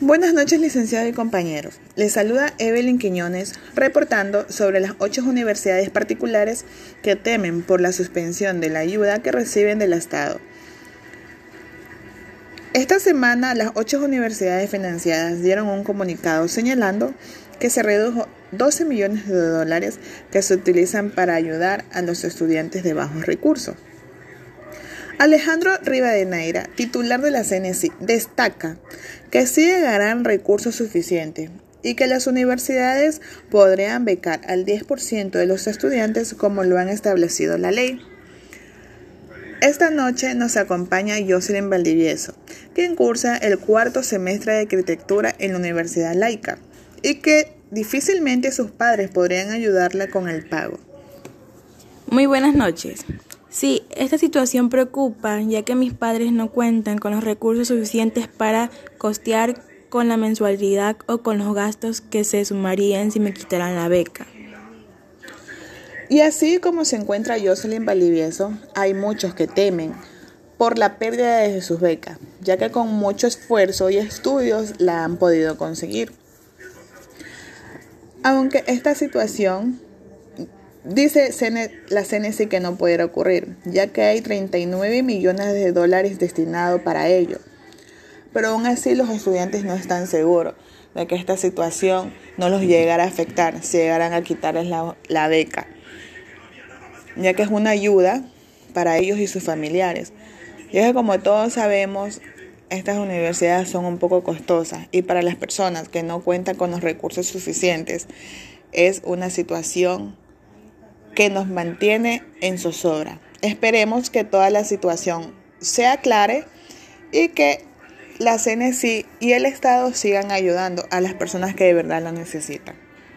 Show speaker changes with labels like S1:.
S1: Buenas noches, licenciados y compañeros. Les saluda Evelyn Quiñones reportando sobre las ocho universidades particulares que temen por la suspensión de la ayuda que reciben del Estado. Esta semana, las ocho universidades financiadas dieron un comunicado señalando que se redujo 12 millones de dólares que se utilizan para ayudar a los estudiantes de bajos recursos. Alejandro Rivadeneira, titular de la CNC, destaca que sí llegarán recursos suficientes y que las universidades podrían becar al 10% de los estudiantes como lo han establecido la ley. Esta noche nos acompaña Jocelyn Valdivieso, quien cursa el cuarto semestre de arquitectura en la Universidad Laica y que difícilmente sus padres podrían ayudarla con el pago.
S2: Muy buenas noches. Sí, esta situación preocupa ya que mis padres no cuentan con los recursos suficientes para costear con la mensualidad o con los gastos que se sumarían si me quitaran la beca.
S1: Y así como se encuentra Jocelyn Valdivieso, hay muchos que temen por la pérdida de sus becas, ya que con mucho esfuerzo y estudios la han podido conseguir. Aunque esta situación Dice la CNC que no pudiera ocurrir, ya que hay 39 millones de dólares destinados para ello. Pero aún así los estudiantes no están seguros de que esta situación no los llegara a afectar, si llegaran a quitarles la, la beca, ya que es una ayuda para ellos y sus familiares. Y es que como todos sabemos, estas universidades son un poco costosas y para las personas que no cuentan con los recursos suficientes es una situación que nos mantiene en zozobra. Esperemos que toda la situación sea clara y que la CNC y el Estado sigan ayudando a las personas que de verdad lo necesitan.